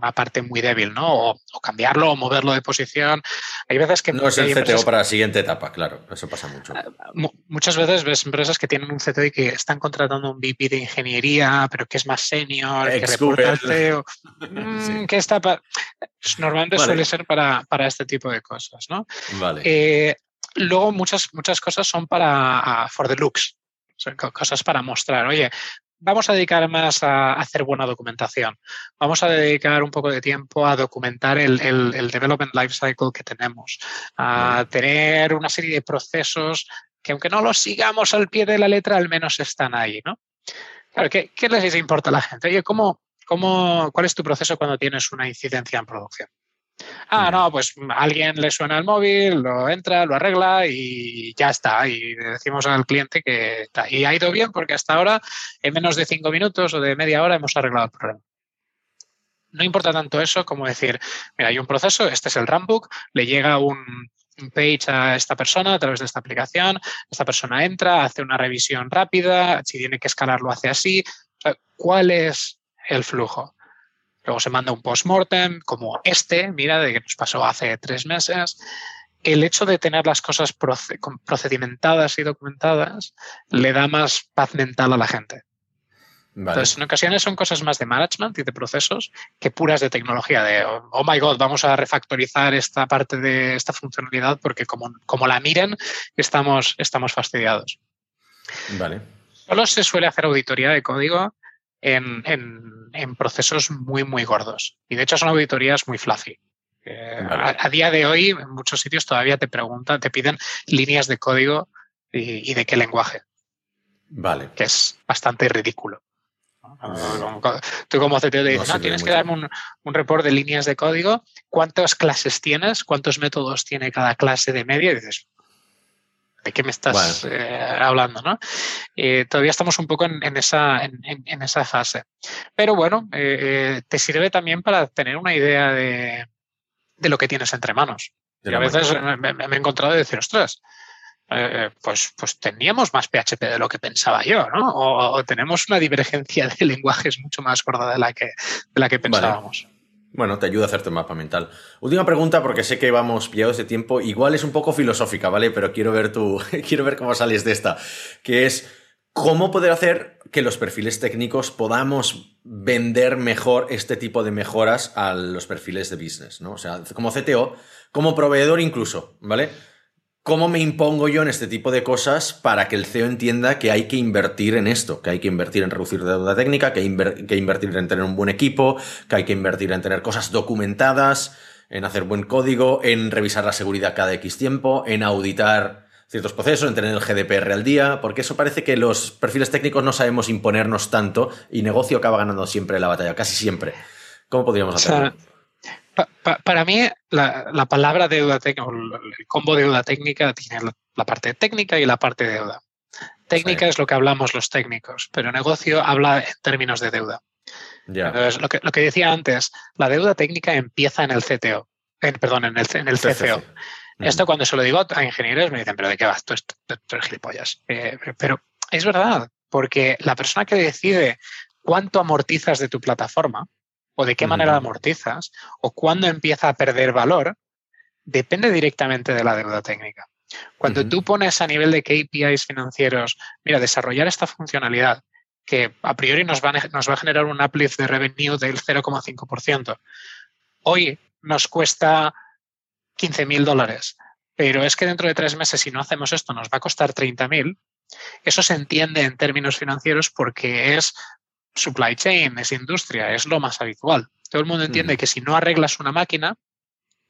una parte muy débil, ¿no? O, cambiarlo o moverlo de posición. Hay veces que... No es el CTO para la siguiente etapa, claro, eso pasa mucho. Eh, muchas veces ves empresas que tienen un CTO y que están contratando un VP de ingeniería, pero que es más senior, que reporta al CEO. Mm, que está pues normalmente suele ser para, este tipo de cosas, ¿no? Vale. Eh, luego muchas, muchas cosas son para for the looks, son cosas para mostrar, oye, vamos a dedicar más a hacer buena documentación. Vamos a dedicar un poco de tiempo a documentar el, el, development lifecycle que tenemos, a tener una serie de procesos que aunque no los sigamos al pie de la letra, al menos están ahí, ¿no? ¿qué, les importa a la gente? Oye, ¿cómo, cómo, ¿cuál es tu proceso cuando tienes una incidencia en producción? Ah, no, pues a alguien le suena el móvil, lo entra, lo arregla y ya está. Y decimos al cliente que está. Y ha ido bien porque hasta ahora, en menos de cinco minutos o de media hora, hemos arreglado el problema. No importa tanto eso como decir, mira, hay un proceso, este es el runbook, le llega un, page a esta persona a través de esta aplicación, esta persona entra, hace una revisión rápida, si tiene que escalar lo hace así. ¿Cuál es el flujo? Luego se manda un post-mortem como este, mira, de que nos pasó hace tres meses. El hecho de tener las cosas procedimentadas y documentadas le da más paz mental a la gente. Entonces, en ocasiones son cosas más de management y de procesos que puras de tecnología, de, oh my god, vamos a refactorizar esta parte de esta funcionalidad porque como, como la miren, estamos, estamos fastidiados. Vale. Solo se suele hacer auditoría de código en, procesos muy, muy gordos. Y de hecho son auditorías muy fluffy. a, día de hoy, en muchos sitios todavía te preguntan, te piden líneas de código y, de qué lenguaje. Vale. Que es bastante ridículo. Tú como CTO te dices, no, tienes que darme un, un report de líneas de código, cuántas clases tienes, cuántos métodos tiene cada clase de media, y dices, ¿De qué me estás eh, hablando? ¿no? Eh, todavía estamos un poco en, esa, en, esa, fase. Pero bueno, eh, te sirve también para tener una idea de, lo que tienes entre manos. y a veces me, he encontrado de decir, ostras, pues, pues teníamos más PHP de lo que pensaba yo, ¿no? O, tenemos una divergencia de lenguajes mucho más gorda de la que, de la que pensábamos. Bueno, te ayuda a hacerte un mapa mental. Última pregunta, porque sé que vamos pillados de tiempo. Igual es un poco filosófica, ¿vale? Pero quiero ver tu. quiero ver cómo sales de esta. Que es cómo poder hacer que los perfiles técnicos podamos vender mejor este tipo de mejoras a los perfiles de business, ¿no? O sea, como CTO, como proveedor incluso, ¿vale? ¿Cómo me impongo yo en este tipo de cosas para que el CEO entienda que hay que invertir en esto? Que hay que invertir en reducir deuda técnica, que hay que invertir en tener un buen equipo, que hay que invertir en tener cosas documentadas, en hacer buen código, en revisar la seguridad cada X tiempo, en auditar ciertos procesos, en tener el GDPR al día, porque eso parece que los perfiles técnicos no sabemos imponernos tanto y negocio acaba ganando siempre la batalla, casi siempre. ¿Cómo podríamos hacerlo? Para mí, la, palabra deuda técnica, el combo deuda técnica tiene la, parte técnica y la parte de deuda. Técnica es lo que hablamos los técnicos, pero negocio habla en términos de deuda. Entonces, lo que, lo que, decía antes, la deuda técnica empieza en el CTO, perdón, en el, en el CCO. Esto cuando se lo digo a ingenieros me dicen, pero ¿de qué vas? Tú, eres gilipollas. Eh, pero es verdad. porque la persona que decide cuánto amortizas de tu plataforma o de qué manera amortizas o cuándo empieza a perder valor, depende directamente de la deuda técnica. Cuando tú pones a nivel de KPIs financieros, mira, desarrollar esta funcionalidad que a priori nos va, a, nos va a generar un uplift de revenue del 0,5%. Hoy nos cuesta 15 mil dólares, pero es que dentro de tres meses, si no hacemos esto, nos va a costar 30 mil. Eso se entiende en términos financieros porque es supply chain, es industria, es lo más habitual. Todo el mundo entiende que si no arreglas una máquina,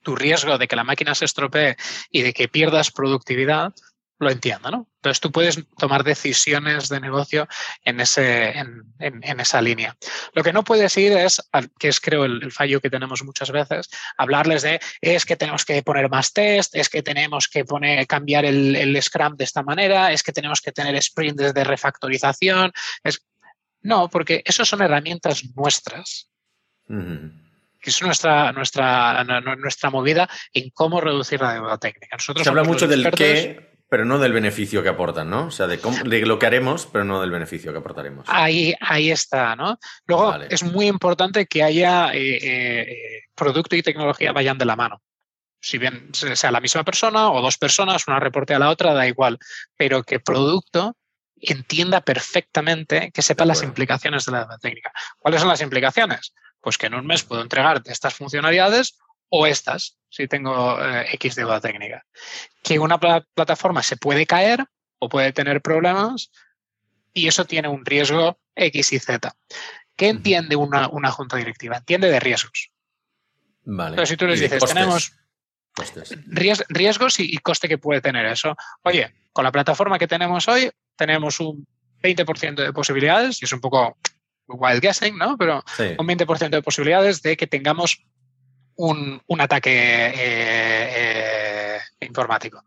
tu riesgo de que la máquina se estropee y de que pierdas productividad lo entienda, ¿no? Entonces tú puedes tomar decisiones de negocio en, ese, en, esa línea. Lo que no puedes ir es, que es creo el, fallo que tenemos muchas veces, hablarles de es que tenemos que poner más test, es que tenemos que poner, cambiar el, Scrum de esta manera, es que tenemos que tener sprints de refactorización. Es... No, porque eso son herramientas nuestras es nuestra, nuestra, nuestra movida en cómo reducir la deuda técnica. Nosotros Se habla mucho del qué, pero no del beneficio que aportan, ¿no? O sea, de, lo que haremos, pero no del beneficio que aportaremos. Ahí, ahí está, ¿no? Luego, es muy importante que haya eh, eh, producto y tecnología vayan de la mano. Si bien sea la misma persona o dos personas, una reporte a la otra, da igual, pero que producto entienda perfectamente, que sepa las implicaciones de la técnica. ¿Cuáles son las implicaciones? Pues que en un mes puedo entregar estas funcionalidades o estas, si tengo eh, X deuda técnica. Que una plataforma se puede caer o puede tener problemas y eso tiene un riesgo X y Z. ¿Qué entiende una, junta directiva? Entiende de riesgos. Vale. Entonces, si tú les dices, tenemos riesgos y, y, coste que puede tener eso. Oye, con la plataforma que tenemos hoy, tenemos un 20% de posibilidades, y es un poco wild guessing, ¿no? Pero un 20% de posibilidades de que tengamos un, ataque eh, eh, informático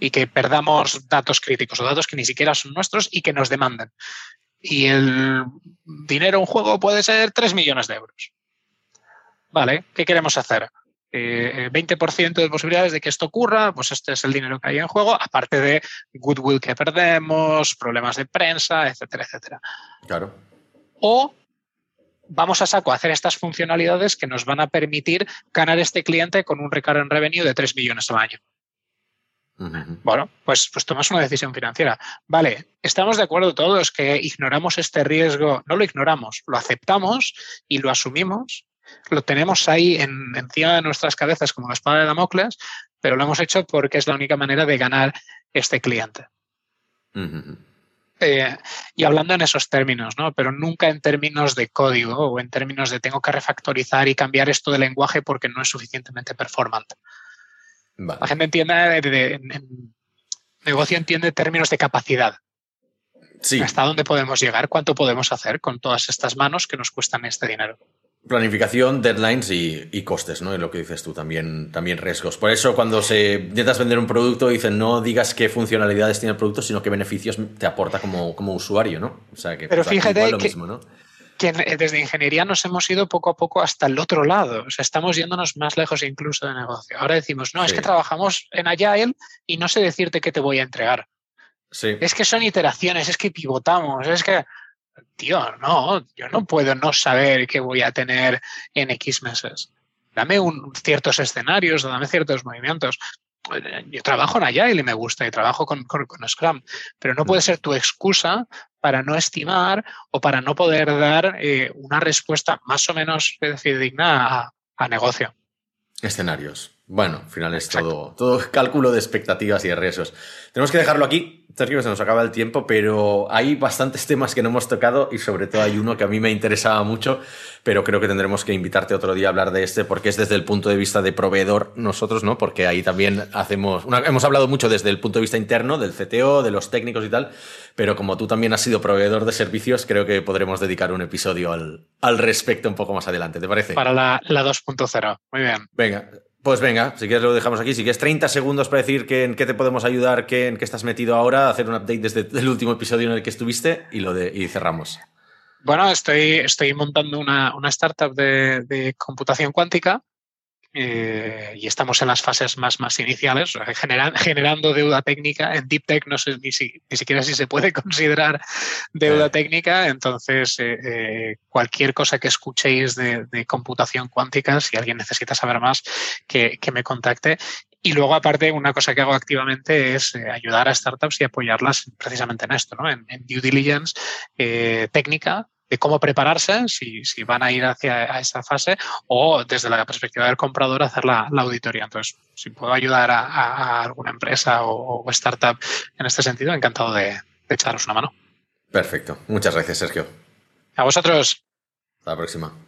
y que perdamos datos críticos o datos que ni siquiera son nuestros y que nos demanden. Y el dinero en juego puede ser 3 millones de euros. Vale, ¿qué queremos hacer? 20% eh, de posibilidades de que esto ocurra, pues este es el dinero que hay en juego, aparte de goodwill que perdemos, problemas de prensa, etcétera, etcétera. Claro. O vamos a saco a hacer estas funcionalidades que nos van a permitir ganar este cliente con un recurrent revenue de 3 millones al año. Bueno, pues, pues tomas una decisión financiera. Vale, estamos de acuerdo todos que ignoramos este riesgo, no lo ignoramos, lo aceptamos y lo asumimos, lo tenemos ahí en, encima de nuestras cabezas como la espada de Damocles, pero lo hemos hecho porque es la única manera de ganar este cliente. Eh, y hablando en esos términos, ¿no? Pero nunca en términos de código o en términos de tengo que refactorizar y cambiar esto de lenguaje porque no es suficientemente performante. La gente entiende, de, negocio entiende términos de capacidad. Sí. ¿Hasta dónde podemos llegar? ¿Cuánto podemos hacer con todas estas manos que nos cuestan este dinero? Planificación, deadlines y, costes, ¿no? Y lo que dices tú, también, también riesgos. Por eso cuando se intentas vender un producto, dicen no digas qué funcionalidades tiene el producto, sino qué beneficios te aporta como, como usuario, ¿no? O sea, que, Pero pues, fíjate que, mismo, que desde ingeniería nos hemos ido poco a poco hasta el otro lado. O sea, estamos yéndonos más lejos incluso de negocio. Ahora decimos, no, es que trabajamos en Agile y no sé decirte qué te voy a entregar. Sí. Es que son iteraciones, es que pivotamos, es que tío, no, yo no puedo no saber qué voy a tener en X meses. Dame un, ciertos escenarios, dame ciertos movimientos. Yo trabajo en Agile y me gusta y trabajo con, Scrum, pero no puede ser tu excusa para no estimar o para no poder dar eh, una respuesta más o menos digna a negocio. Escenarios. Bueno, al final es todo, todo cálculo de expectativas y de riesgos. Tenemos que dejarlo aquí. Sergio, se nos acaba el tiempo, pero hay bastantes temas que no hemos tocado y sobre todo hay uno que a mí me interesaba mucho, pero creo que tendremos que invitarte otro día a hablar de este porque es desde el punto de vista de proveedor nosotros, ¿no? Porque ahí también hacemos, hemos hablado mucho desde el punto de vista interno, del CTO, de los técnicos y tal, pero como tú también has sido proveedor de servicios, creo que podremos dedicar un episodio al, al respecto un poco más adelante, ¿te parece? Para la, la 2.0, muy bien. Venga, pues venga, si quieres lo dejamos aquí. Si quieres 30 segundos para decir que, en qué te podemos ayudar, que, en qué estás metido ahora, hacer un update desde el último episodio en el que estuviste y, lo de, y cerramos. Bueno, estoy, estoy montando una, startup de, computación cuántica. Eh, y estamos en las fases más, más iniciales, generando deuda técnica. En Deep Tech no sé ni, siquiera si se puede considerar deuda técnica, entonces eh, eh, cualquier cosa que escuchéis de, computación cuántica, si alguien necesita saber más, que, me contacte. Y luego, aparte, una cosa que hago activamente es ayudar a startups y apoyarlas precisamente en esto, ¿no? en, due diligence técnica de cómo prepararse, si, si, van a ir hacia esa fase, o desde la perspectiva del comprador hacer la, auditoría. Entonces, si puedo ayudar a, alguna empresa o, startup en este sentido, encantado de, de echaros una mano. Perfecto. Muchas gracias, Sergio. A vosotros. Hasta la próxima.